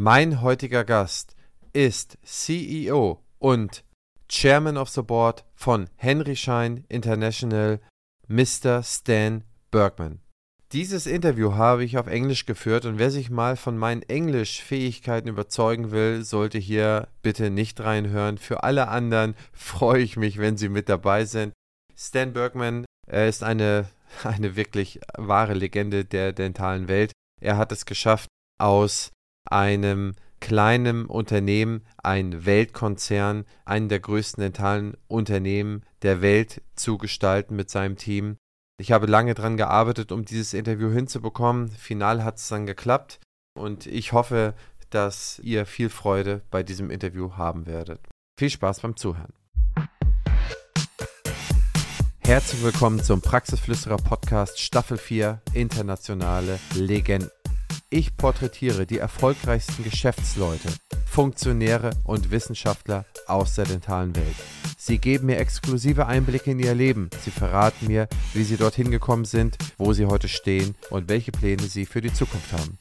Mein heutiger Gast ist CEO und Chairman of the Board von Henry Schein International, Mr. Stan Bergman. Dieses Interview habe ich auf Englisch geführt und wer sich mal von meinen Englischfähigkeiten überzeugen will, sollte hier bitte nicht reinhören. Für alle anderen freue ich mich, wenn Sie mit dabei sind. Stan Bergman er ist eine, eine wirklich wahre Legende der dentalen Welt. Er hat es geschafft, aus einem kleinen Unternehmen ein Weltkonzern, einen der größten dentalen Unternehmen der Welt zu gestalten mit seinem Team. Ich habe lange daran gearbeitet, um dieses Interview hinzubekommen. Final hat es dann geklappt und ich hoffe, dass ihr viel Freude bei diesem Interview haben werdet. Viel Spaß beim Zuhören. Herzlich willkommen zum Praxisflüsterer Podcast Staffel 4 Internationale Legenden. Ich porträtiere die erfolgreichsten Geschäftsleute, Funktionäre und Wissenschaftler aus der dentalen Welt. Sie geben mir exklusive Einblicke in ihr Leben. Sie verraten mir, wie sie dorthin gekommen sind, wo sie heute stehen und welche Pläne sie für die Zukunft haben.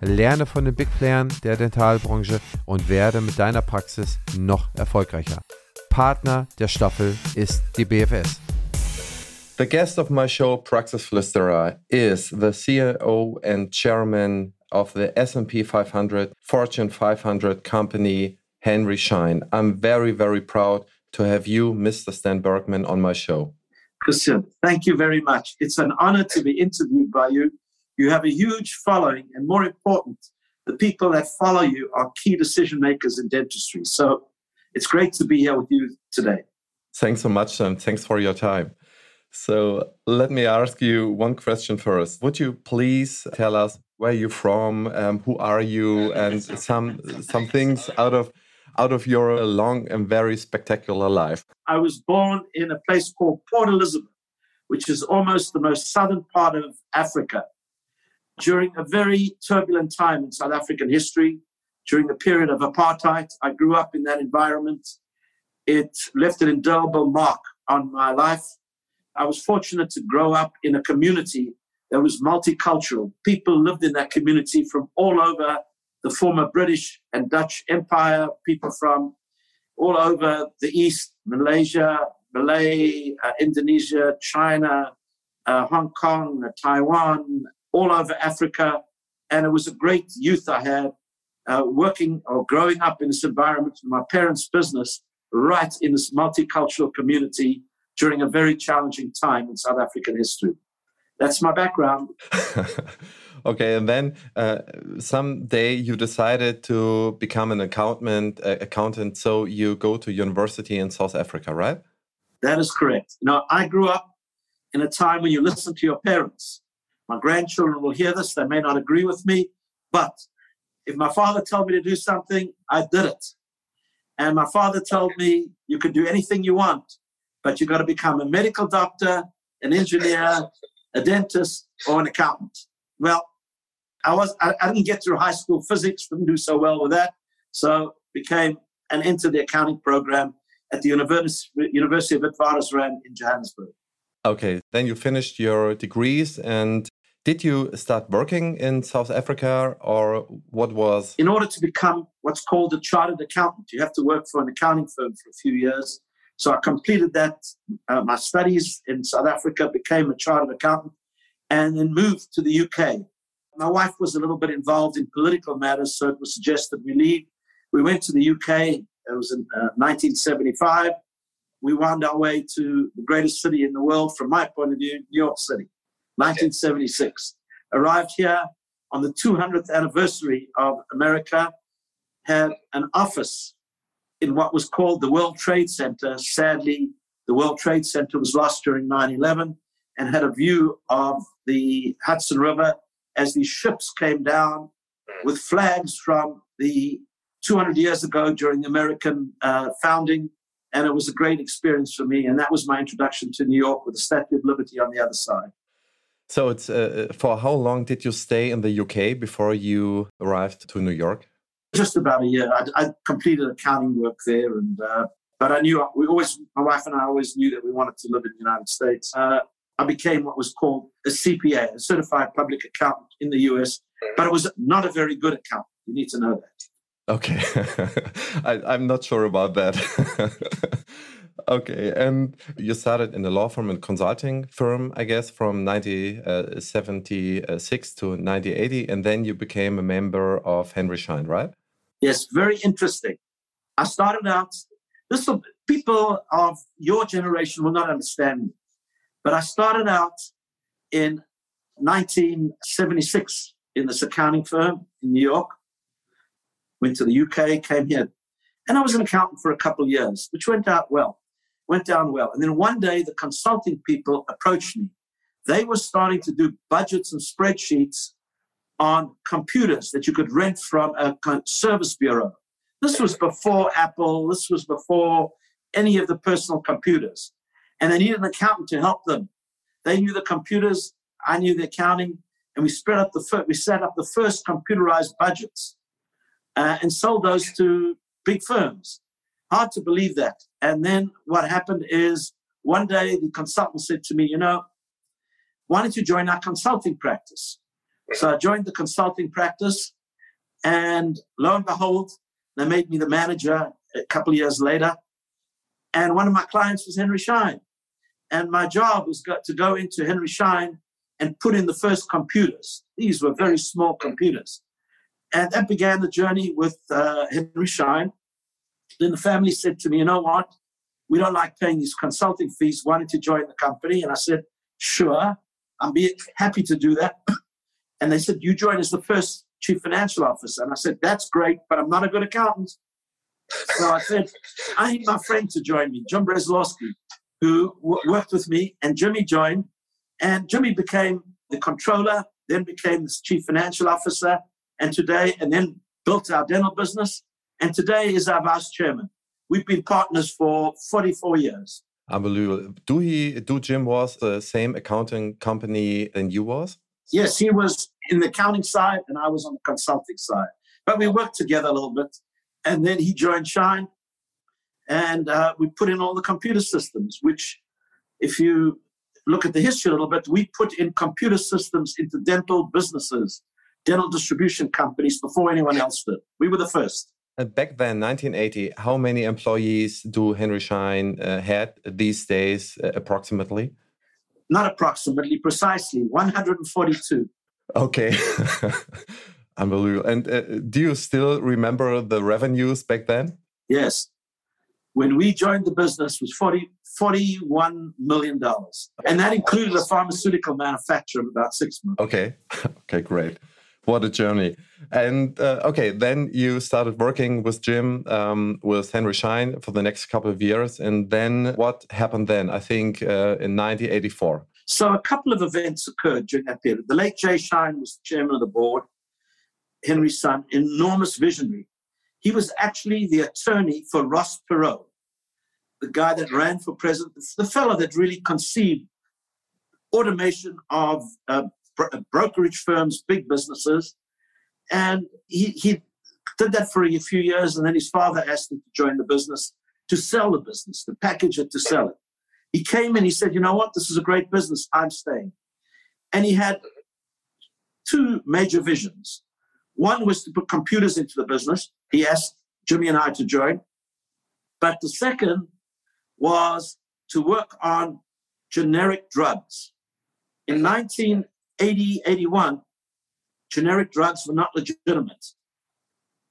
Lerne von den Big Playern der Dentalbranche und werde mit deiner Praxis noch erfolgreicher. Partner der Staffel ist die BFS. The guest of my show, Praxis Flüsterer, is the CEO and chairman of the S&P 500 Fortune 500 company, Henry Schein. I'm very, very proud to have you, Mr. Stan Bergman, on my show. Christian, thank you very much. It's an honor to be interviewed by you. You have a huge following, and more important, the people that follow you are key decision makers in dentistry. So it's great to be here with you today. Thanks so much, and thanks for your time. So let me ask you one question first. Would you please tell us where you're from, um, who are you, and some some things out of out of your long and very spectacular life? I was born in a place called Port Elizabeth, which is almost the most southern part of Africa. During a very turbulent time in South African history, during the period of apartheid, I grew up in that environment. It left an indelible mark on my life I was fortunate to grow up in a community that was multicultural. People lived in that community from all over the former British and Dutch Empire, people from all over the East, Malaysia, Malay, uh, Indonesia, China, uh, Hong Kong, uh, Taiwan, all over Africa. And it was a great youth I had uh, working or growing up in this environment, my parents' business, right in this multicultural community during a very challenging time in South African history. That's my background. okay, and then uh, someday you decided to become an accountant. Uh, accountant, so you go to university in South Africa, right? That is correct. Now, I grew up in a time when you listen to your parents. My grandchildren will hear this; they may not agree with me, but if my father told me to do something, I did it. And my father told me, "You can do anything you want, but you've got to become a medical doctor, an engineer, a dentist, or an accountant. Well, I was I, I, didn't get through high school physics, didn't do so well with that, so became and entered the accounting program at the University University of Witwatersrand in Johannesburg. Okay, then you finished your degrees and did you start working in South Africa or what was? In order to become what's called a chartered accountant, you have to work for an accounting firm for a few years. So I completed that, uh, my studies in South Africa, became a chartered accountant, and then moved to the UK. My wife was a little bit involved in political matters, so it was suggested we leave. We went to the UK. It was in uh, 1975. We wound our way to the greatest city in the world, from my point of view, New York City, 1976. Arrived here on the 200th anniversary of America, had an office in what was called the World Trade Center. Sadly, the World Trade Center was lost during 9 11 and had a view of the Hudson River as these ships came down with flags from the 200 years ago during the American uh, founding. And it was a great experience for me. And that was my introduction to New York with the Statue of Liberty on the other side. So, it's uh, for how long did you stay in the UK before you arrived to New York? Just about a year. I, I completed accounting work there, and uh, but I knew we always, my wife and I always knew that we wanted to live in the United States. Uh, I became what was called a CPA, a certified public accountant in the US, but it was not a very good accountant. You need to know that. Okay. I, am not sure about that. okay. And you started in a law firm and consulting firm, I guess, from 1976 to 1980. And then you became a member of Henry Schein, right? Yes, very interesting. I started out, this will, people of your generation will not understand me, but I started out in 1976 in this accounting firm in New York. Went to the UK, came here, and I was an accountant for a couple of years, which went out well, went down well. And then one day, the consulting people approached me. They were starting to do budgets and spreadsheets on computers that you could rent from a service bureau. This was before Apple. This was before any of the personal computers. And they needed an accountant to help them. They knew the computers. I knew the accounting. And we spread up the we set up the first computerized budgets uh, and sold those to big firms. Hard to believe that. And then what happened is one day the consultant said to me, you know, why don't you join our consulting practice? So I joined the consulting practice, and lo and behold, they made me the manager a couple of years later. And one of my clients was Henry Schein. And my job was to go into Henry Schein and put in the first computers. These were very small computers. And that began the journey with uh, Henry Schein. Then the family said to me, you know what? We don't like paying these consulting fees. Don't you join the company? And I said, sure, I'm be happy to do that. And they said, You join as the first chief financial officer. And I said, That's great, but I'm not a good accountant. So I said, I need my friend to join me, Jim Breslawski, who w- worked with me, and Jimmy joined. And Jimmy became the controller, then became the chief financial officer, and today, and then built our dental business. And today is our vice chairman. We've been partners for 44 years. Unbelievable. Do he, do Jim was the same accounting company than you was? Yes, he was in the accounting side and I was on the consulting side. But we worked together a little bit. And then he joined Schein and uh, we put in all the computer systems, which, if you look at the history a little bit, we put in computer systems into dental businesses, dental distribution companies before anyone else did. We were the first. And back then, 1980, how many employees do Henry Schein uh, had these days, uh, approximately? Not approximately, precisely 142. Okay. Unbelievable. And uh, do you still remember the revenues back then? Yes. When we joined the business was 40, $41 million. And that included a pharmaceutical manufacturer of about six months. Okay. okay, great. What a journey. And uh, okay, then you started working with Jim, um, with Henry Schein for the next couple of years. And then what happened then? I think uh, in 1984. So a couple of events occurred during that period. The late Jay Schein was chairman of the board, Henry's son, enormous visionary. He was actually the attorney for Ross Perot, the guy that ran for president, the fellow that really conceived automation of uh, brokerage firms, big businesses. And he, he did that for a few years, and then his father asked him to join the business to sell the business, to package it, to sell it. He came in, he said, You know what? This is a great business. I'm staying. And he had two major visions. One was to put computers into the business. He asked Jimmy and I to join. But the second was to work on generic drugs. In 1980 81, generic drugs were not legitimate.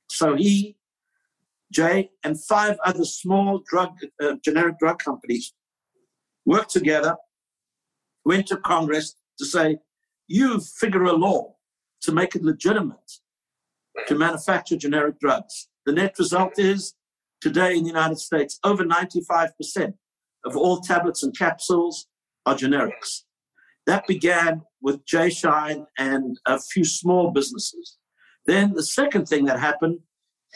So he, Jay, and five other small drug, uh, generic drug companies worked together, went to Congress to say, you figure a law to make it legitimate to manufacture generic drugs. The net result is today in the United States, over 95% of all tablets and capsules are generics. That began with Jay Schein and a few small businesses. Then the second thing that happened,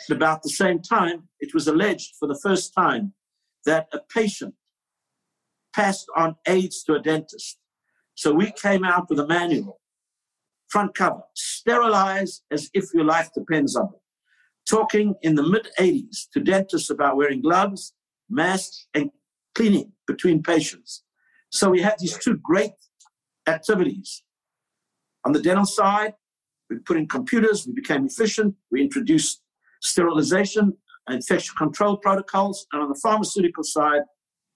at about the same time, it was alleged for the first time that a patient passed on AIDS to a dentist. So we came out with a manual, front cover, sterilize as if your life depends on it. Talking in the mid 80s to dentists about wearing gloves, masks, and cleaning between patients. So we had these two great activities. On the dental side, We put in computers, we became efficient, we introduced sterilization, and infection control protocols, and on the pharmaceutical side,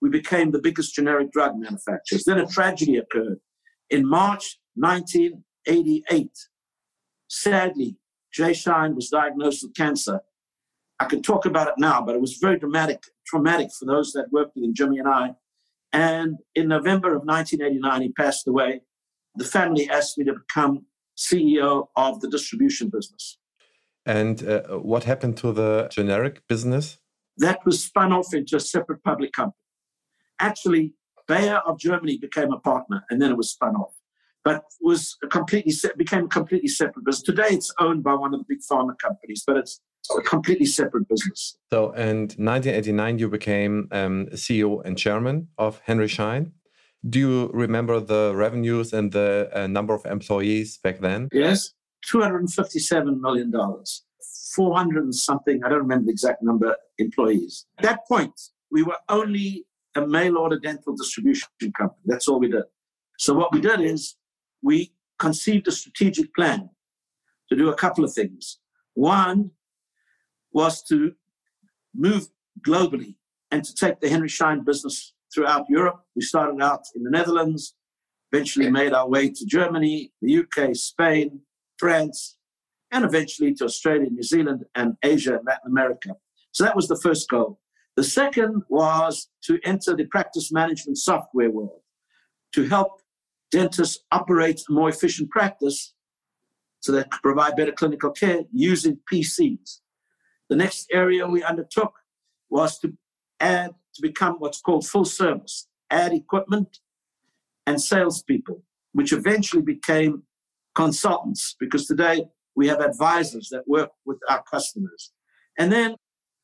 we became the biggest generic drug manufacturers. Then a tragedy occurred. In March 1988, sadly, Jay Schein was diagnosed with cancer. I can talk about it now, but it was very dramatic, traumatic for those that worked with him, Jimmy and I. And in November of 1989, he passed away. The family asked me to become CEO of the distribution business. And uh, what happened to the generic business? That was spun off into a separate public company. Actually, Bayer of Germany became a partner, and then it was spun off. But was a completely became a completely separate business. Today, it's owned by one of the big pharma companies, but it's a completely separate business. So, in 1989, you became um, CEO and chairman of Henry Schein. Do you remember the revenues and the uh, number of employees back then? Yes, $257 million, 400 and something, I don't remember the exact number, employees. At that point, we were only a mail order dental distribution company. That's all we did. So, what we did is we conceived a strategic plan to do a couple of things. One was to move globally and to take the Henry Schein business throughout Europe. We started out in the Netherlands, eventually made our way to Germany, the UK, Spain, France, and eventually to Australia, New Zealand, and Asia and Latin America. So that was the first goal. The second was to enter the practice management software world to help dentists operate a more efficient practice so they could provide better clinical care using PCs. The next area we undertook was to add to become what's called full service, add equipment and salespeople, which eventually became consultants because today we have advisors that work with our customers. And then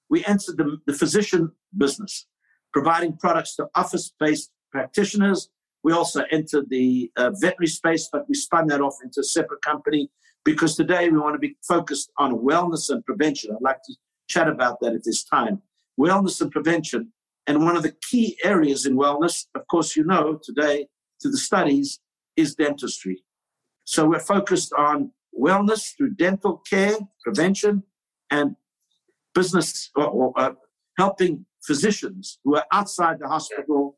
we entered the, the physician business, providing products to office based practitioners. We also entered the uh, veterinary space, but we spun that off into a separate company because today we want to be focused on wellness and prevention. I'd like to chat about that at this time. Wellness and prevention and one of the key areas in wellness, of course, you know today through the studies, is dentistry. So we're focused on wellness through dental care, prevention, and business or, or uh, helping physicians who are outside the hospital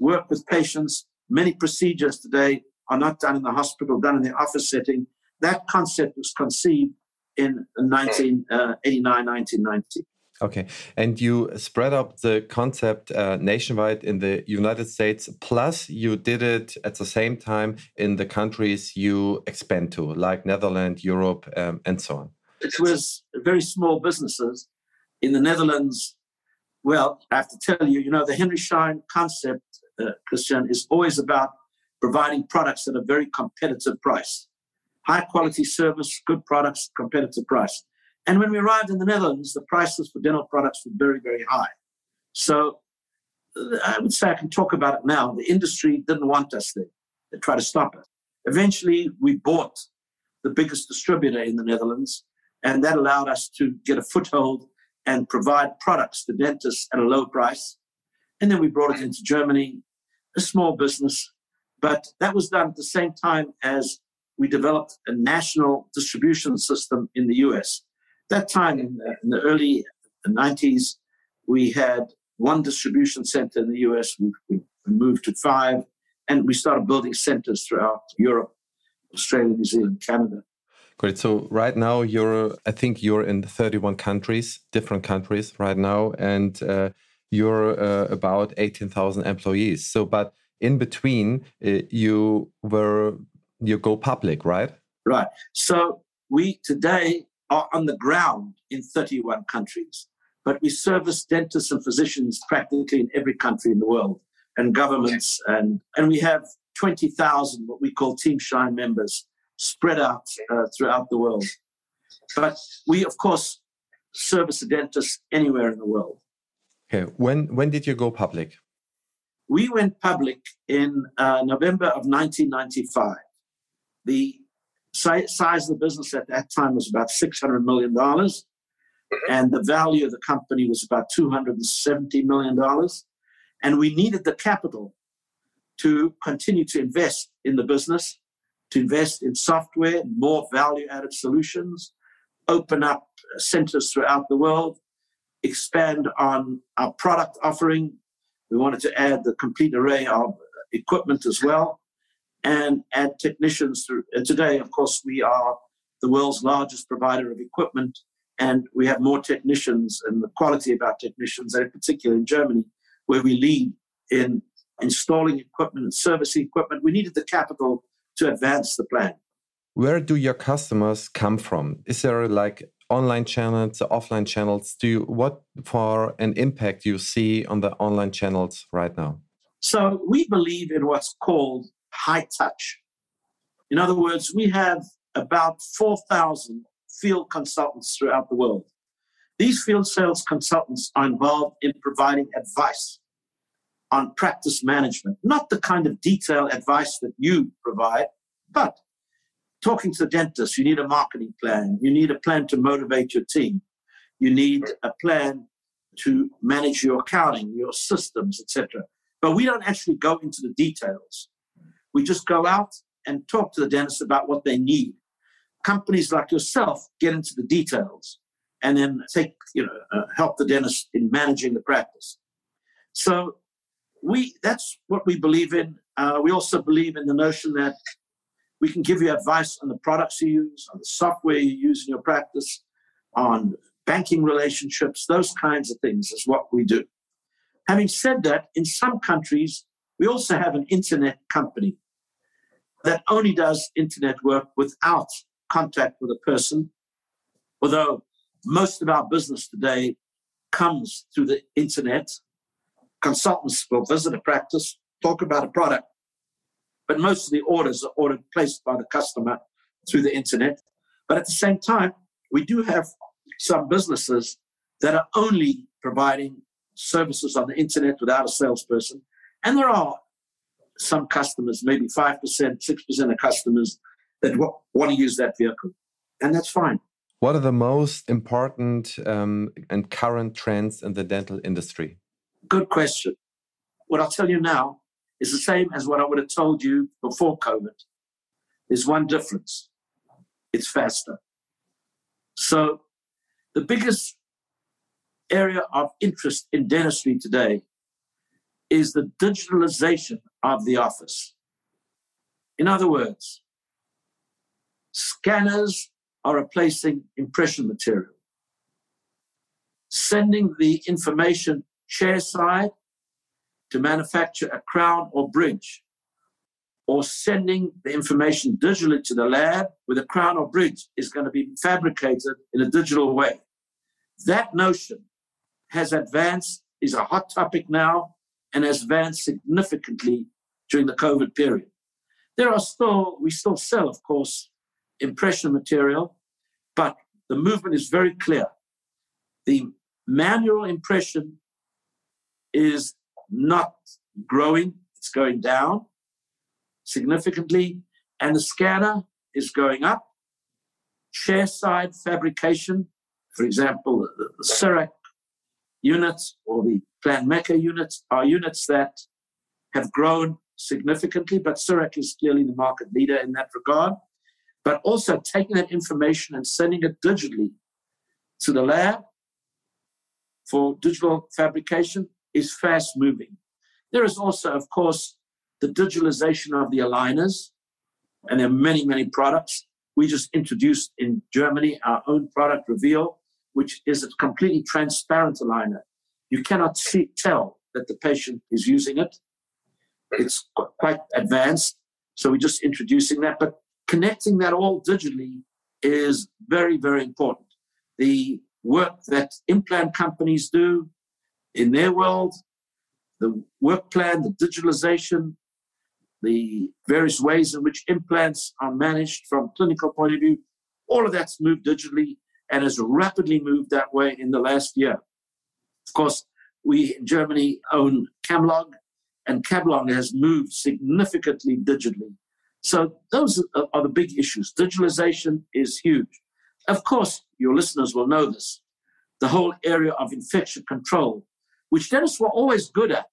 work with patients. Many procedures today are not done in the hospital, done in the office setting. That concept was conceived in 1989, 1990. Okay. And you spread up the concept uh, nationwide in the United States, plus you did it at the same time in the countries you expand to, like Netherlands, Europe, um, and so on. It was very small businesses. In the Netherlands, well, I have to tell you, you know, the Henry Schein concept, uh, Christian, is always about providing products at a very competitive price. High quality service, good products, competitive price. And when we arrived in the Netherlands, the prices for dental products were very, very high. So I would say I can talk about it now. The industry didn't want us there. They tried to stop it. Eventually, we bought the biggest distributor in the Netherlands, and that allowed us to get a foothold and provide products to dentists at a low price. And then we brought it into Germany, a small business. But that was done at the same time as we developed a national distribution system in the US that time in the, in the early 90s, we had one distribution center in the US. We, we moved to five, and we started building centers throughout Europe, Australia, New Zealand, Canada. Great. So right now you're, I think you're in 31 countries, different countries right now, and uh, you're uh, about 18,000 employees. So, but in between, uh, you were you go public, right? Right. So we today are on the ground in 31 countries, but we service dentists and physicians practically in every country in the world and governments. And, and we have 20,000 what we call Team Schein members spread out uh, throughout the world. But we, of course, service a dentist anywhere in the world. Okay. When, when did you go public? We went public in uh, November of 1995. The size of the business at that time was about $600 million. Mm-hmm. And the value of the company was about $270 million. And we needed the capital to continue to invest in the business to invest in software, more value added solutions, open up centers throughout the world, expand on our product offering. We wanted to add the complete array of equipment as well and add technicians. Through. And today, of course, we are the world's largest provider of equipment and we have more technicians and the quality of our technicians, and in particular in Germany, where we lead in installing equipment and servicing equipment. We needed the capital to advance the plan. Where do your customers come from? Is there like online channels, offline channels? Do you, what for an impact you see on the online channels right now? So we believe in what's called high touch. In other words, we have about 4,000 field consultants throughout the world. These field sales consultants are involved in providing advice on practice management, not the kind of detailed advice that you provide, but talking to the dentist, you need a marketing plan, you need a plan to motivate your team, you need a plan to manage your accounting, your systems, etc. But we don't actually go into the details. We just go out and talk to the dentist about what they need. Companies like yourself get into the details and then take, you know, uh, help the dentist in managing the practice. So we that's what we believe in. Uh, we also believe in the notion that we can give you advice on the products you use, on the software you use in your practice, on banking relationships, those kinds of things is what we do. Having said that, in some countries, we also have an internet company that only does internet work without contact with a person, although most of our business today comes through the internet consultants will visit a practice, talk about a product, but most of the orders are ordered placed by the customer through the internet. But at the same time, we do have some businesses that are only providing services on the internet without a salesperson. And there are some customers, maybe 5%, 6% of customers that w- want to use that vehicle. And that's fine. What are the most important um, and current trends in the dental industry? Good question. What I'll tell you now is the same as what I would have told you before COVID. There's one difference it's faster. So, the biggest area of interest in dentistry today is the digitalization of the office. In other words, scanners are replacing impression material. Sending the information chairside to manufacture a crown or bridge, or sending the information digitally to the lab where the crown or bridge is going to be fabricated in a digital way. That notion has advanced, is a hot topic now, and has advanced significantly during the COVID period. There are still, we still sell, of course, impression material, but the movement is very clear. The manual impression is not growing, it's going down significantly, and the scanner is going up. Share Chairside fabrication, for example, the, CEREC units or the Planmeca units are units that have grown significantly, but CEREC is clearly the market leader in that regard. But also taking that information and sending it digitally to the lab for digital fabrication is fast moving. There is also, of course, the digitalization of the aligners, and there are many, many products. We just introduced in Germany our own product, Reveal, which is a completely transparent aligner. You cannot see, tell that the patient is using it. It's quite advanced, so we're just introducing that. But connecting that all digitally is very, very important. The work that implant companies do, in their world, the work plan, the digitalization, the various ways in which implants are managed from a clinical point of view, all of that's moved digitally and has rapidly moved that way in the last year. Of course, we in Germany own Camlog, and Camlog has moved significantly digitally. So those are the big issues. Digitalization is huge. Of course, your listeners will know this. The whole area of infection control which dentists were always good at,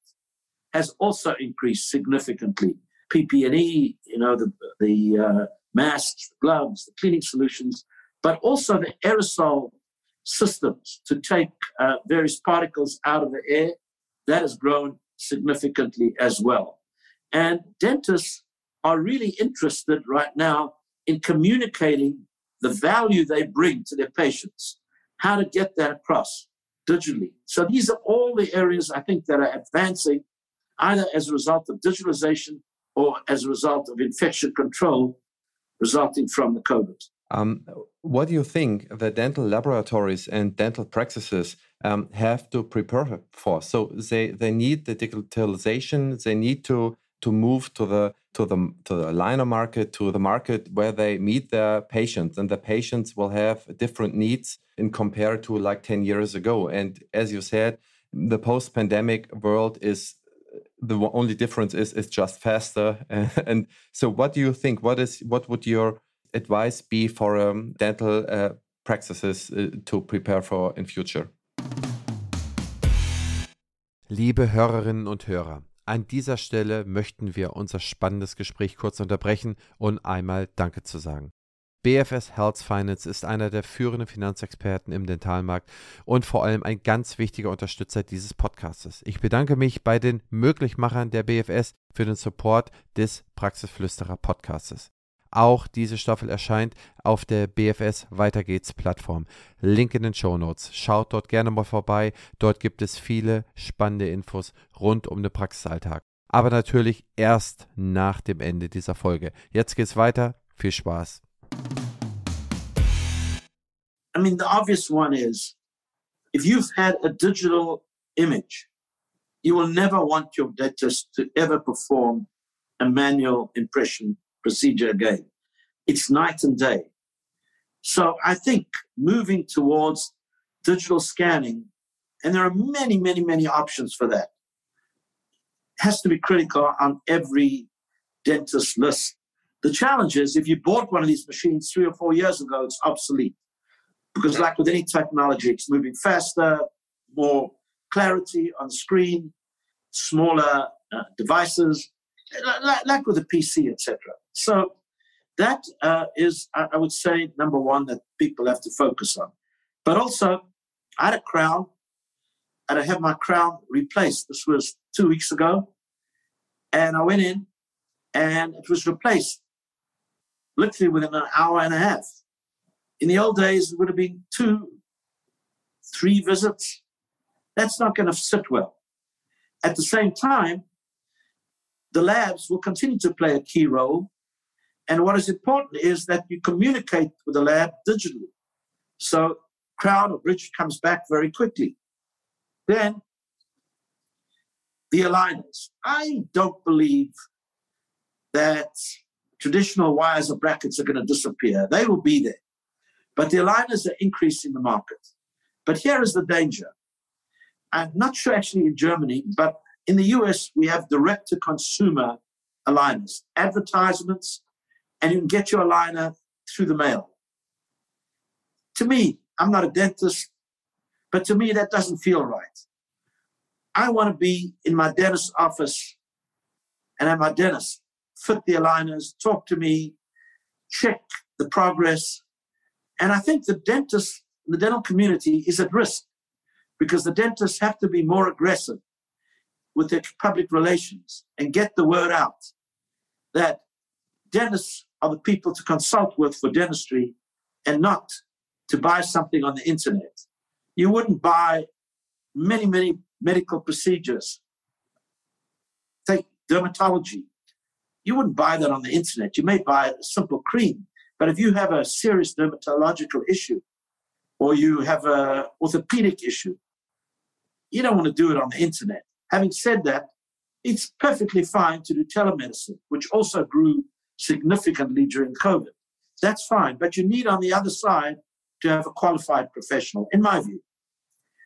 has also increased significantly. PPE, you know, the, the uh, masks, the gloves, the cleaning solutions, but also the aerosol systems to take uh, various particles out of the air. That has grown significantly as well. And dentists are really interested right now in communicating the value they bring to their patients, how to get that across digitally. So these are all the areas I think that are advancing either as a result of digitalization or as a result of infection control resulting from the COVID. Um, what do you think the dental laboratories and dental practices um, have to prepare for? So they, they need the digitalization, they need to to move to the to the to the liner market, to the market where they meet their patients, and the patients will have different needs in compared to like 10 years ago. And as you said, the post-pandemic world is the only difference is it's just faster. and so, what do you think? What is what would your advice be for um, dental uh, practices uh, to prepare for in future? Liebe Hörerinnen und Hörer, an dieser Stelle möchten wir unser spannendes Gespräch kurz unterbrechen und einmal Danke zu sagen. BFS Health Finance ist einer der führenden Finanzexperten im Dentalmarkt und vor allem ein ganz wichtiger Unterstützer dieses Podcastes. Ich bedanke mich bei den Möglichmachern der BFS für den Support des Praxisflüsterer Podcastes. Auch diese Staffel erscheint auf der BFS Weiter geht's Plattform. Link in den Show Notes. Schaut dort gerne mal vorbei. Dort gibt es viele spannende Infos rund um den Praxisalltag. Aber natürlich erst nach dem Ende dieser Folge. Jetzt geht's weiter. Viel Spaß. I mean, the obvious one is if you've had a digital image, you will never want your dentist to ever perform a manual impression procedure again. It's night and day. So I think moving towards digital scanning, and there are many, many, many options for that, has to be critical on every dentist list. The challenge is if you bought one of these machines three or four years ago, it's obsolete because like with any technology, it's moving faster, more clarity on screen, smaller uh, devices, like, like, with a PC, etc. So that uh, is, I, I would say, number one that people have to focus on. But also, I had a crown, and I had my crown replaced. This was two weeks ago, and I went in, and it was replaced literally within an hour and a half. In the old days, it would have been two, three visits. That's not going to sit well. At the same time, the labs will continue to play a key role. And what is important is that you communicate with the lab digitally. So crowd or bridge comes back very quickly. Then the aligners. I don't believe that traditional wires or brackets are going to disappear. They will be there. But the aligners are increasing the market. But here is the danger. I'm not sure actually in Germany, but in the US, we have direct to consumer aligners, advertisements, and you can get your aligner through the mail. To me, I'm not a dentist, but to me, that doesn't feel right. I want to be in my dentist's office and have my dentist fit the aligners, talk to me, check the progress, and I think the dentist, the dental community is at risk because the dentists have to be more aggressive with their public relations and get the word out that dentists are the people to consult with for dentistry and not to buy something on the internet. You wouldn't buy many, many medical procedures. Take dermatology. You wouldn't buy that on the internet. You may buy a simple cream but if you have a serious dermatological issue or you have an orthopedic issue, you don't want to do it on the internet. Having said that, it's perfectly fine to do telemedicine, which also grew significantly during COVID. That's fine, but you need on the other side to have a qualified professional, in my view.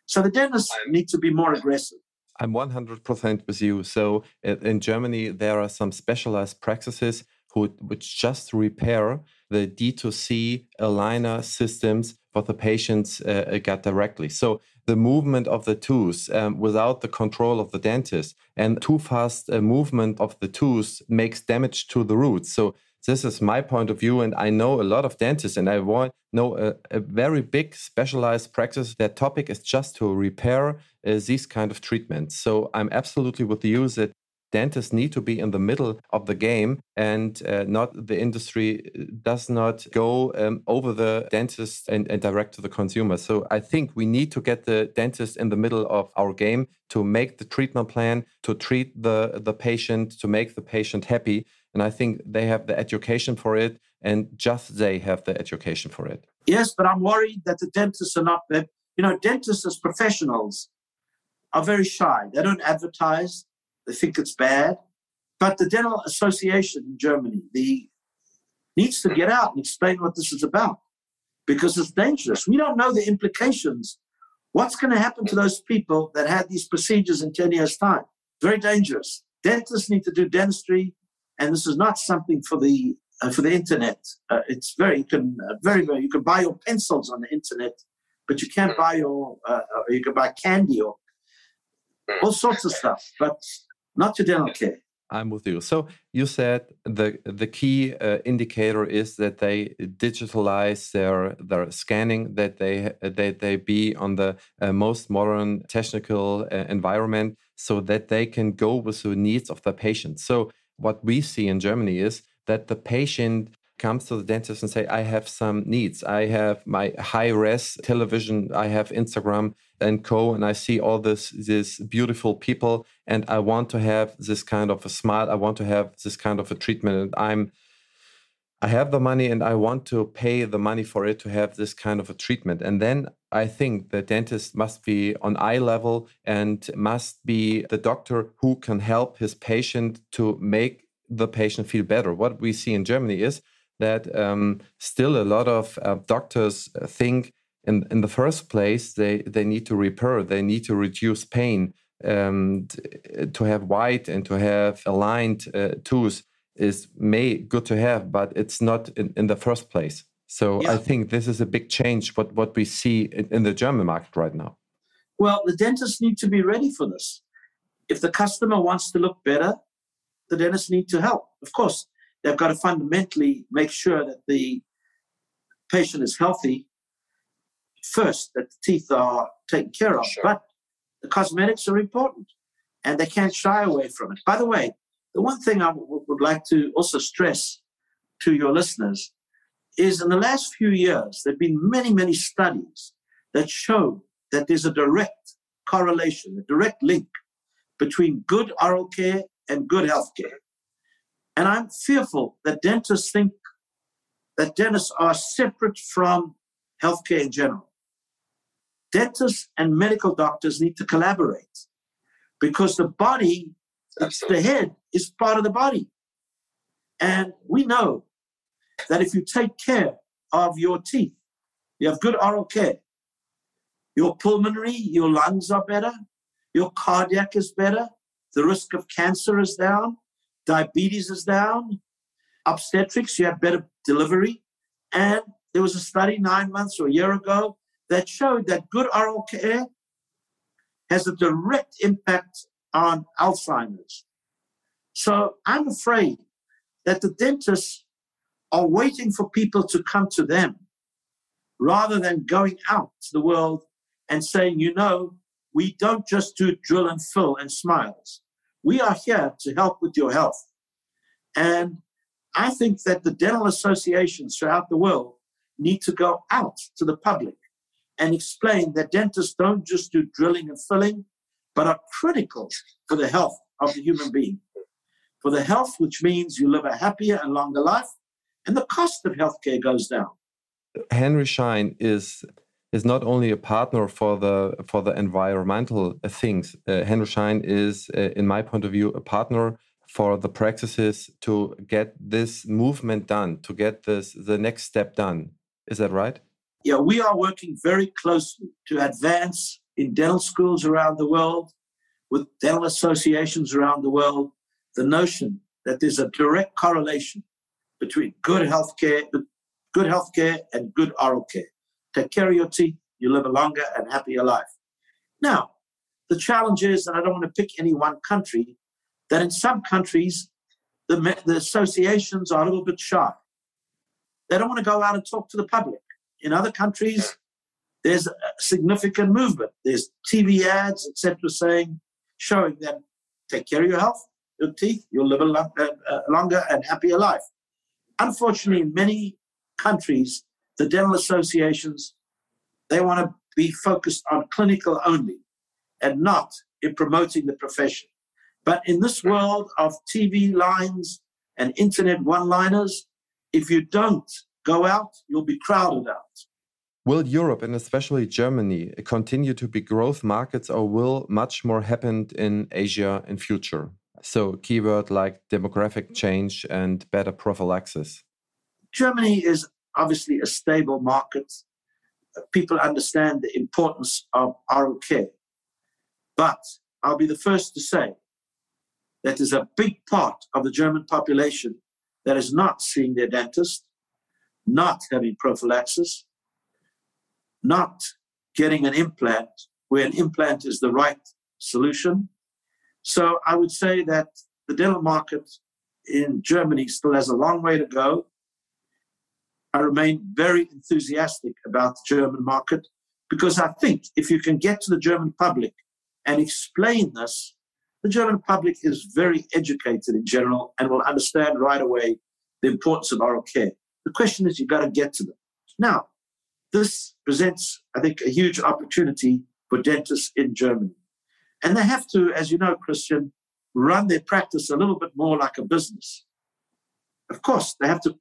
So the dentists need to be more aggressive. I'm 100% with you. So in Germany, there are some specialized practices who which just repair the D2C aligner systems what the patients uh, get directly. So the movement of the tooth um, without the control of the dentist and too fast uh, movement of the tooth makes damage to the roots. So this is my point of view, and I know a lot of dentists, and I want know a, a very big specialized practice. Their topic is just to repair uh, these kind of treatments. So I'm absolutely with you that dentists need to be in the middle of the game and uh, not the industry uh, does not go um, over the dentist and, and, direct to the consumer so i think we need to get the dentist in the middle of our game to make the treatment plan to treat the the patient to make the patient happy and i think they have the education for it and just they have the education for it yes but i'm worried that the dentists are not you know dentists as professionals are very shy they don't advertise they think it's bad. But the Dental Association in Germany the, needs to get out and explain what this is about because it's dangerous. We don't know the implications. What's going to happen to those people that had these procedures in 10 years' time? Very dangerous. Dentists need to do dentistry, and this is not something for the uh, for the internet. Uh, it's very you can uh, very very you can buy your pencils on the internet, but you can't buy your uh, you can buy candy or all sorts of stuff. But not to dental care. I'm with you. So you said the the key uh, indicator is that they digitalize their their scanning, that they that they be on the uh, most modern technical uh, environment, so that they can go with the needs of the patient. So what we see in Germany is that the patient comes to the dentist and say, I have some needs. I have my high res television, I have Instagram and co, and I see all this this beautiful people, and I want to have this kind of a smile. I want to have this kind of a treatment, and I'm I have the money and I want to pay the money for it to have this kind of a treatment. And then I think the dentist must be on eye level and must be the doctor who can help his patient to make the patient feel better. What we see in Germany is that um, still a lot of uh, doctors think in, in the first place they, they need to repair, they need to reduce pain. Um, to have white and to have aligned uh, tooth is may good to have, but it's not in, in the first place. So yeah. I think this is a big change what what we see in, in the German market right now. Well, the dentists need to be ready for this. If the customer wants to look better, the dentists need to help. Of course, they've got to fundamentally make sure that the patient is healthy first, that the teeth are taken care of. Sure. But the cosmetics are important and they can't shy away from it. By the way, the one thing I w- would like to also stress to your listeners is in the last few years, there have been many, many studies that show that there's a direct correlation, a direct link between good oral care and good health care. And I'm fearful that dentists think that dentists are separate from healthcare in general. Dentists and medical doctors need to collaborate because the body, it's the head, is part of the body. And we know that if you take care of your teeth, you have good oral care, your pulmonary, your lungs are better, your cardiac is better, the risk of cancer is down, diabetes is down, obstetrics, you have better delivery. And there was a study nine months or a year ago that showed that good oral care has a direct impact on Alzheimer's. So I'm afraid that the dentists are waiting for people to come to them rather than going out to the world and saying, you know, we don't just do drill and fill and smiles. We are here to help with your health. And I think that the dental associations throughout the world need to go out to the public and explain that dentists don't just do drilling and filling, but are critical for the health of the human being. For the health, which means you live a happier and longer life, and the cost of healthcare goes down. Henry Schein is is not only a partner for the for the environmental things. Uh, Henry Schein is, uh, in my point of view, a partner for the practices to get this movement done, to get this the next step done. Is that right? Yeah, we are working very closely to advance in dental schools around the world, with dental associations around the world, the notion that there's a direct correlation between good healthcare, good healthcare and good oral care. take care of your teeth, you live a longer and happier life. Now, the challenge is, and I don't want to pick any one country, that in some countries, the, the associations are a little bit shy. They don't want to go out and talk to the public. In other countries, there's a significant movement. There's TV ads, etc., saying, showing them, take care of your health, your teeth, you'll live a uh, uh, longer and happier life. Unfortunately, in many countries, the dental associations, they want to be focused on clinical only and not in promoting the profession. But in this world of TV lines and internet one liners, if you don't go out, you'll be crowded out. Will Europe and especially Germany continue to be growth markets or will much more happen in Asia in future? So keyword like demographic change and better prophylaxis. Germany is obviously a stable market. People understand the importance of care. But I'll be the first to say that there's a big part of the German population that is not seeing their dentist, not having prophylaxis, not getting an implant where an implant is the right solution. So I would say that the dental market in Germany still has a long way to go. I remain very enthusiastic about the German market because I think if you can get to the German public and explain this, the German public is very educated in general and will understand right away the importance of oral care. The question is, you've got to get to them. Now, this presents, I think, a huge opportunity for dentists in Germany. And they have to, as you know, Christian, run their practice a little bit more like a business. Of course, they have to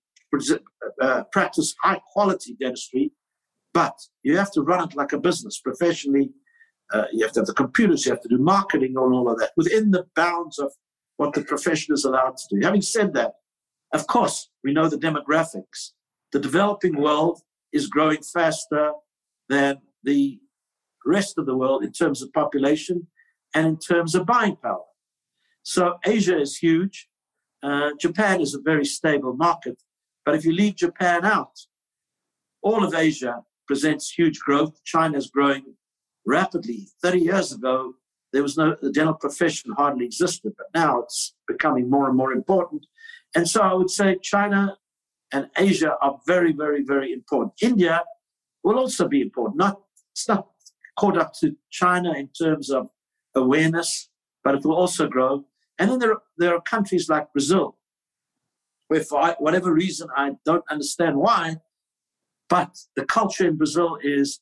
uh, practice high quality dentistry, but you have to run it like a business professionally. Uh, you have to have the computers, you have to do marketing and all of that within the bounds of what the profession is allowed to do. Having said that, of course, we know the demographics. The developing world is growing faster than the rest of the world in terms of population and in terms of buying power. So Asia is huge. Uh, Japan is a very stable market. But if you leave Japan out, all of Asia presents huge growth. China is growing rapidly. 30 years ago, there was no, the dental profession hardly existed, but now it's becoming more and more important. And so I would say China and Asia are very, very, very important. India will also be important. Not, it's not caught up to China in terms of awareness, but it will also grow. And then there, there are countries like Brazil, where for whatever reason, I don't understand why, but the culture in Brazil is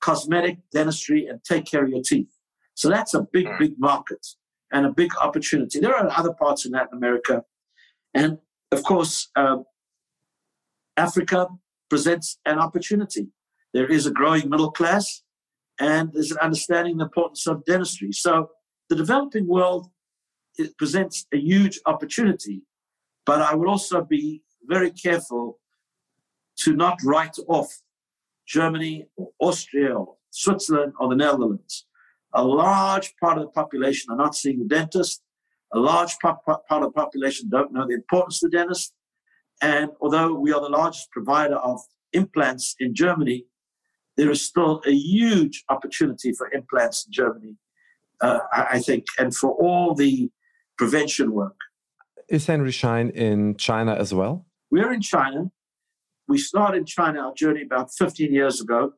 cosmetic, dentistry, and take care of your teeth. So that's a big, hmm. big market and a big opportunity. There are other parts in Latin America. And of course, uh, Africa presents an opportunity. There is a growing middle class, and there's an understanding the importance of dentistry. So the developing world presents a huge opportunity, but I would also be very careful to not write off Germany or Austria or Switzerland or the Netherlands. A large part of the population are not seeing a dentist. A large part of the population don't know the importance of the dentist. And although we are the largest provider of implants in Germany, there is still a huge opportunity for implants in Germany, uh, I think, and for all the prevention work. Is Henry Schein in China as well? We're in China. We started China, our journey about 15 years ago.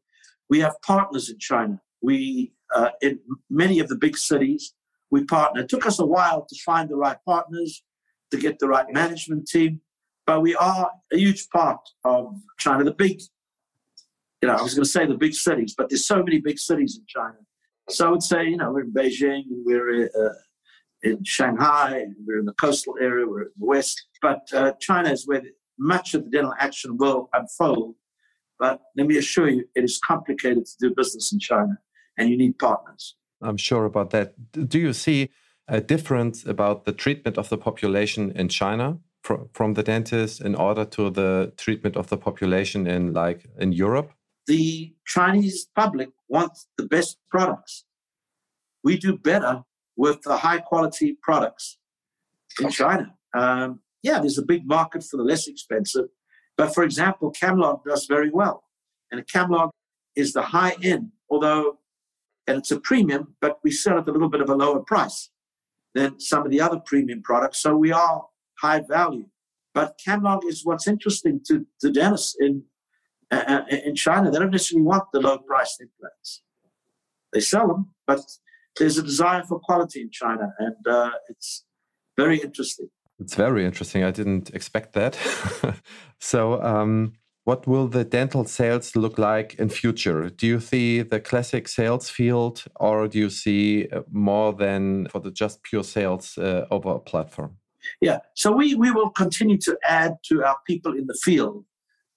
We have partners in China. We, uh, in many of the big cities, we partner. It took us a while to find the right partners, to get the right management team. But we are a huge part of China. The big, you know, I was going to say the big cities, but there's so many big cities in China. So I would say, you know, we're in Beijing, we're uh, in Shanghai, we're in the coastal area, we're in the west. But uh, China is where much of the dental action will unfold. But let me assure you, it is complicated to do business in China, and you need partners. I'm sure about that. Do you see a difference about the treatment of the population in China from, from the dentist in order to the treatment of the population in like in Europe? The Chinese public wants the best products. We do better with the high quality products in China. Um, yeah, there's a big market for the less expensive. But for example, Camlog does very well. And Camlog is the high end, although, and it's a premium, but we sell at a little bit of a lower price than some of the other premium products. So we are high value. But Camlog is what's interesting to, to dentists in, uh, in China. They don't necessarily want the low priced implants. They sell them, but there's a desire for quality in China, and uh, it's very interesting. It's very interesting. I didn't expect that. so, um, what will the dental sales look like in future? Do you see the classic sales field, or do you see uh, more than for the just pure sales uh, over a platform? Yeah, so we, we will continue to add to our people in the field,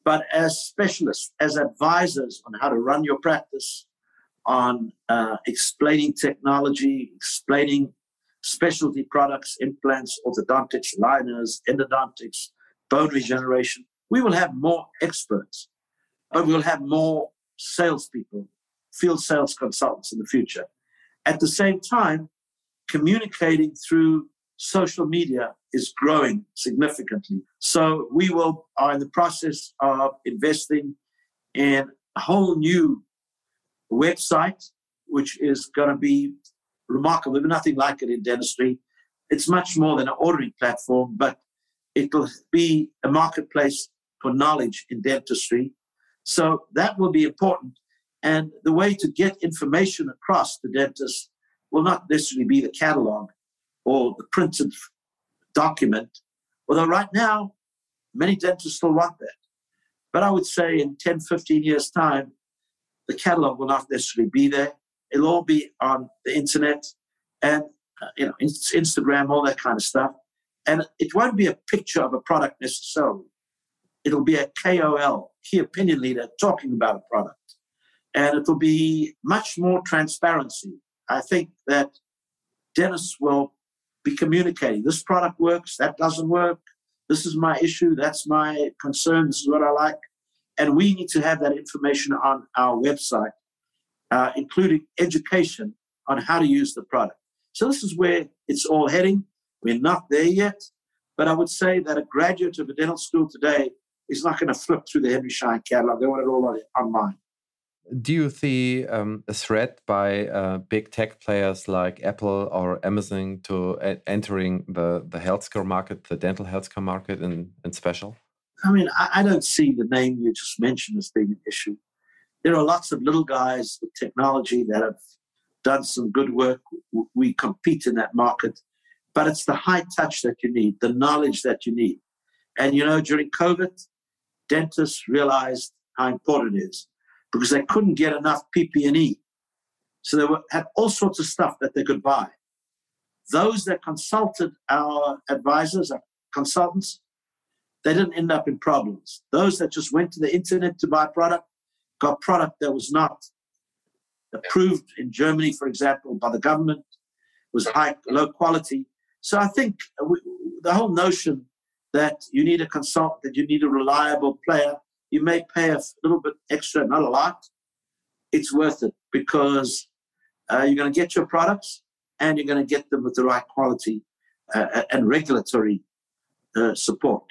but as specialists, as advisors on how to run your practice, on uh, explaining technology, explaining specialty products, implants, orthodontics, liners, endodontics, bone regeneration. We will have more experts, but we'll have more salespeople, field sales consultants in the future. At the same time, communicating through social media is growing significantly. So we will are in the process of investing in a whole new website, which is going to be remarkable. There's nothing like it in dentistry. It's much more than an ordering platform, but it will be a marketplace for knowledge in dentistry. So that will be important. And the way to get information across to dentists will not necessarily be the catalog or the printed document, although right now, many dentists still want that. But I would say in 10, 15 years' time, the catalog will not necessarily be there. It'll all be on the internet and uh, you know Instagram, all that kind of stuff. And it won't be a picture of a product necessarily. It'll be a KOL, key opinion leader, talking about a product, and it'll be much more transparency. I think that dentists will be communicating. This product works. That doesn't work. This is my issue. That's my concern. This is what I like. And we need to have that information on our website, uh, including education on how to use the product. So this is where it's all heading. We're not there yet, but I would say that a graduate of a dental school today is not going to flip through the Henry Schein catalog. They want it all online. Do you see um, a threat by uh, big tech players like Apple or Amazon to uh, entering the, the healthcare market, the dental healthcare market in, in special? I mean, I, I don't see the name you just mentioned as being an issue. There are lots of little guys with technology that have done some good work. We compete in that market, but it's the high touch that you need, the knowledge that you need. And you know, during COVID, dentists realized how important it is because they couldn't get enough PPE. So they were, had all sorts of stuff that they could buy. Those that consulted our advisors, our consultants, they didn't end up in problems. Those that just went to the internet to buy product got product that was not approved in Germany, for example, by the government, was high, low quality. So I think the whole notion that you need a consultant, that you need a reliable player, you may pay a little bit extra, not a lot. It's worth it because uh, you're going to get your products and you're going to get them with the right quality uh, and regulatory uh, support.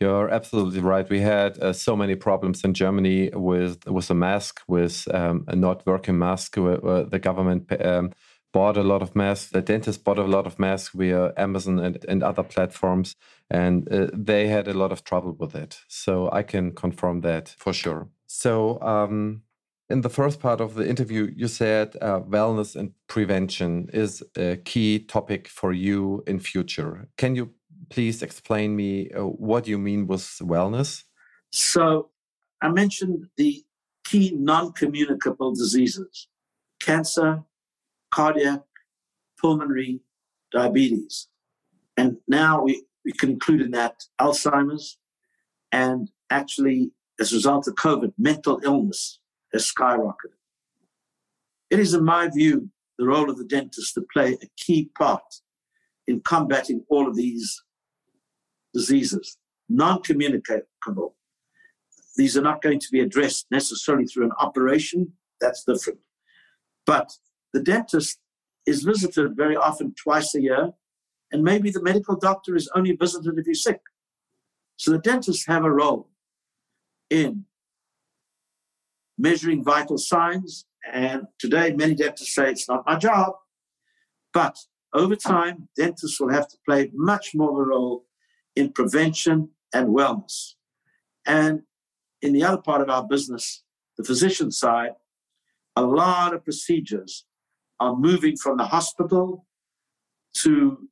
You're absolutely right. We had uh, so many problems in Germany with with a mask, with um, a not working mask. Where, where the government um, bought a lot of masks. The dentist bought a lot of masks via Amazon and, and other platforms, and uh, they had a lot of trouble with it. So I can confirm that for sure. So. Um, in the first part of the interview, you said uh, wellness and prevention is a key topic for you in future. Can you please explain me uh, what you mean with wellness? So, I mentioned the key non-communicable diseases: cancer, cardiac, pulmonary, diabetes, and now we, we in that Alzheimer's, and actually, as a result of COVID, mental illness has skyrocketed. It is, in my view, the role of the dentist to play a key part in combating all of these diseases, non communicable. These are not going to be addressed necessarily through an operation, that's different. But the dentist is visited very often twice a year, and maybe the medical doctor is only visited if he's sick. So the dentists have a role in measuring vital signs. And today, many dentists say it's not my job. But over time, dentists will have to play much more of a role in prevention and wellness. And in the other part of our business, the physician side, a lot of procedures are moving from the hospital to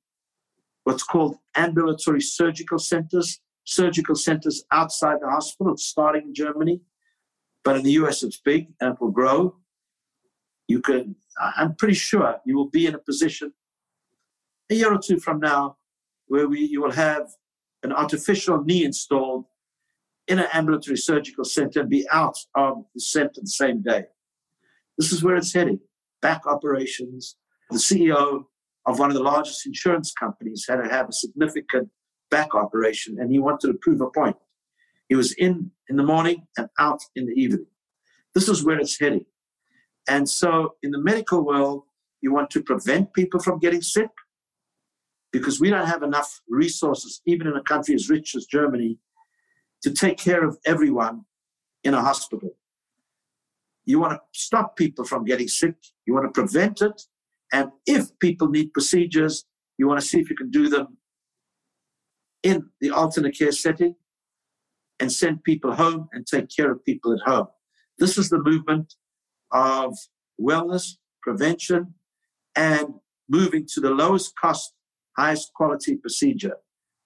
what's called ambulatory surgical centers, surgical centers outside the hospital, starting in Germany. But in the US, it's big and it will grow. You can, I'm pretty sure you will be in a position a year or two from now where we, you will have an artificial knee installed in an ambulatory surgical center and be out of the center the same day. This is where it's heading. Back operations. The CEO of one of the largest insurance companies had to have a significant back operation and he wanted to prove a point. He was in in the morning and out in the evening. This is where it's heading. And so in the medical world, you want to prevent people from getting sick because we don't have enough resources, even in a country as rich as Germany, to take care of everyone in a hospital. You want to stop people from getting sick, you want to prevent it. And if people need procedures, you want to see if you can do them in the alternate care setting and send people home and take care of people at home. This is the movement of wellness, prevention, and moving to the lowest cost, highest quality procedure.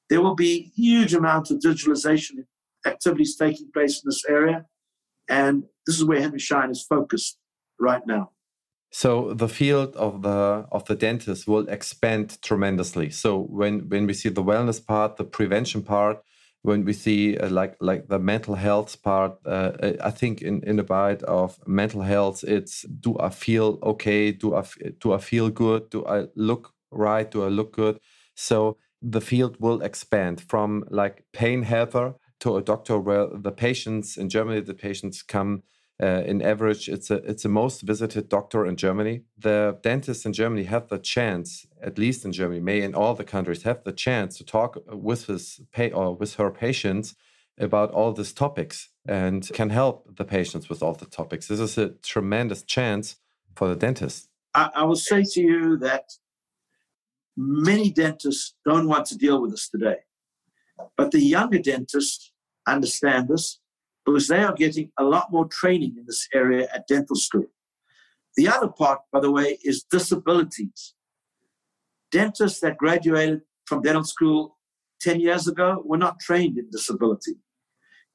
There will be huge amounts of digitalization activities taking place in this area. And this is where Henry Schein is focused right now. So the field of the of the dentist will expand tremendously. So when when we see the wellness part, the prevention part, when we see uh, like like the mental health part, uh, I think in in the bite of mental health, it's do I feel okay? Do I do I feel good? Do I look right? Do I look good? So the field will expand from like pain helper to a doctor where the patients in Germany, the patients come uh, in average, it's a it's the most visited doctor in Germany. The dentists in Germany have the chance, at least in Germany, may in all the countries, have the chance to talk with his pay or with her patients about all these topics and can help the patients with all the topics. This is a tremendous chance for the dentist. I, I will say to you that many dentists don't want to deal with this today. But the younger dentists understand this because they are getting a lot more training in this area at dental school. The other part, by the way, is disabilities. Dentists that graduated from dental school 10 years ago were not trained in disability.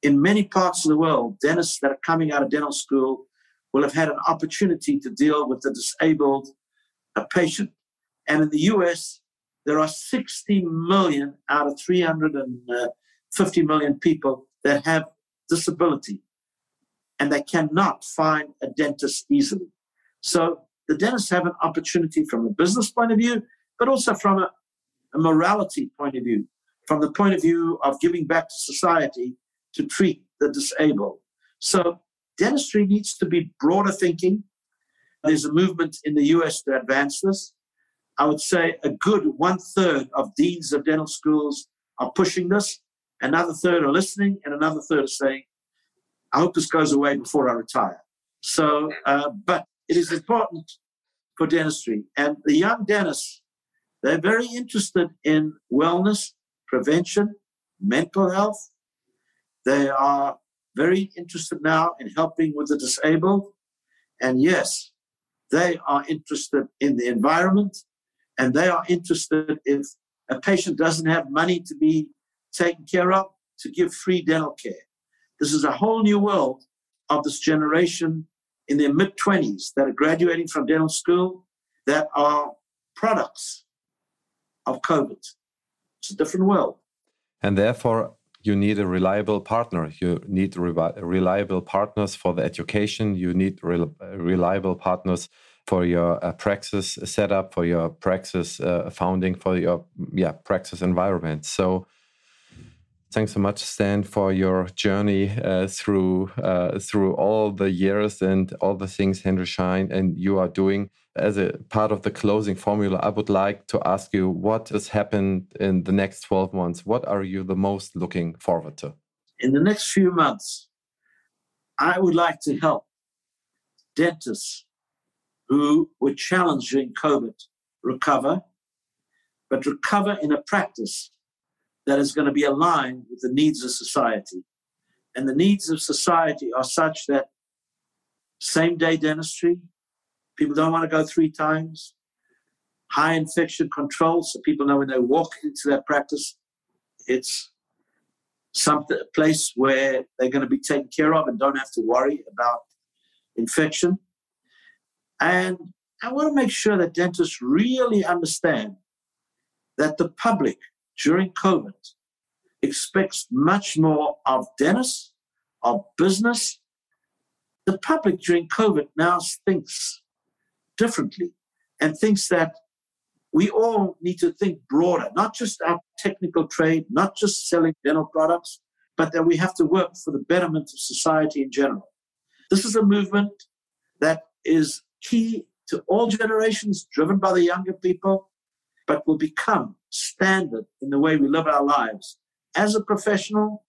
In many parts of the world, dentists that are coming out of dental school will have had an opportunity to deal with a disabled a patient. And in the US, there are 60 million out of 350 uh, million people that have disability and they cannot find a dentist easily. So the dentists have an opportunity from a business point of view, but also from a, a morality point of view, from the point of view of giving back to society to treat the disabled. So dentistry needs to be broader thinking. There's a movement in the US to advance this. I would say a good one third of deans of dental schools are pushing this, another third are listening, and another third are saying, I hope this goes away before I retire. So, uh, but it is important for dentistry. And the young dentists, they're very interested in wellness, prevention, mental health. They are very interested now in helping with the disabled. And yes, they are interested in the environment and they are interested if a patient doesn't have money to be taken care of to give free dental care. This is a whole new world of this generation in their mid 20s that are graduating from dental school that are products of COVID. It's a different world. And therefore, you need a reliable partner. You need reliable partners for the education. You need reliable partners for your uh, praxis setup, for your praxis uh, founding, for your yeah praxis environment. So thanks so much, Stan, for your journey uh, through uh, through all the years and all the things Henry Schein and you are doing. As a part of the closing formula, I would like to ask you what has happened in the next 12 months. What are you the most looking forward to? In the next few months, I would like to help dentists who were challenged during COVID recover, but recover in a practice that is going to be aligned with the needs of society. And the needs of society are such that same day dentistry, people don't want to go three times, high infection control, so people know when they walk into that practice, it's some place where they're going to be taken care of and don't have to worry about infection. And I want to make sure that dentists really understand that the public during COVID expects much more of dentists, of business. The public during COVID now thinks differently and thinks that we all need to think broader, not just our technical trade, not just selling dental products, but that we have to work for the betterment of society in general. This is a movement that is key to all generations, driven by the younger people, but will become standard in the way we live our lives as a professional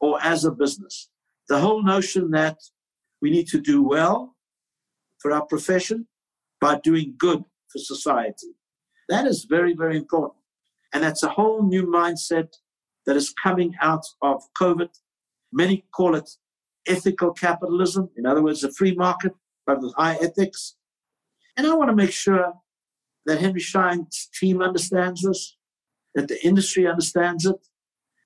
or as a business. The whole notion that we need to do well for our profession by doing good for society. That is very, very important. And that's a whole new mindset that is coming out of COVID. Many call it ethical capitalism, in other words, a free market, but with high ethics. And I want to make sure that Henry Schein's team understands this, that the industry understands it,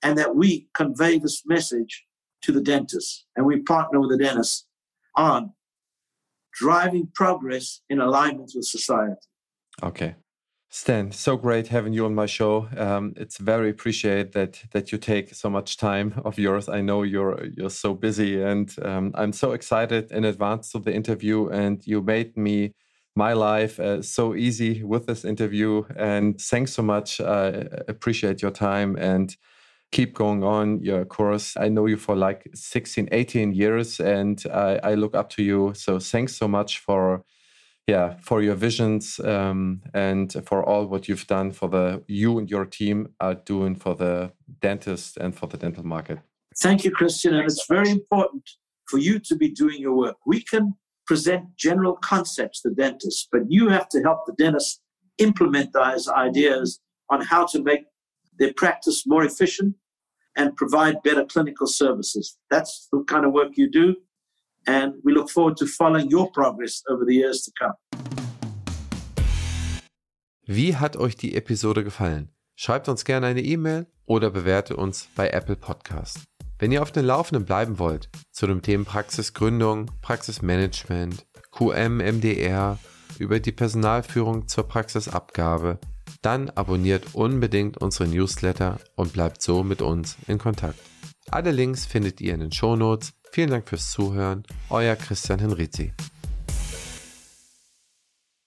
and that we convey this message to the dentists. And we partner with the dentists on driving progress in alignment with society. Okay. Stan, so great having you on my show. Um, it's very appreciate that that you take so much time of yours. I know you're you're so busy, and um, I'm so excited in advance of the interview. And you made me my life uh, so easy with this interview. And thanks so much. I appreciate your time and keep going on your course. I know you for like 16, 18 years, and I, I look up to you. So thanks so much for yeah for your visions um, and for all what you've done for the you and your team are doing for the dentist and for the dental market. Thank you christian and it's very important for you to be doing your work. We can present general concepts to dentists but you have to help the dentists implement those ideas on how to make their practice more efficient and provide better clinical services. That's the kind of work you do and we look forward to following your progress over the years to come. Wie hat euch die Episode gefallen? Schreibt uns gerne eine E-Mail oder bewerte uns bei Apple Podcast. Wenn ihr auf dem Laufenden bleiben wollt zu den Themen Praxisgründung, Praxismanagement, QM, MDR, über die Personalführung zur Praxisabgabe, dann abonniert unbedingt unsere Newsletter und bleibt so mit uns in Kontakt. Alle Links findet ihr in den Shownotes Vielen Dank fürs Zuhören. Euer Christian Henrizi.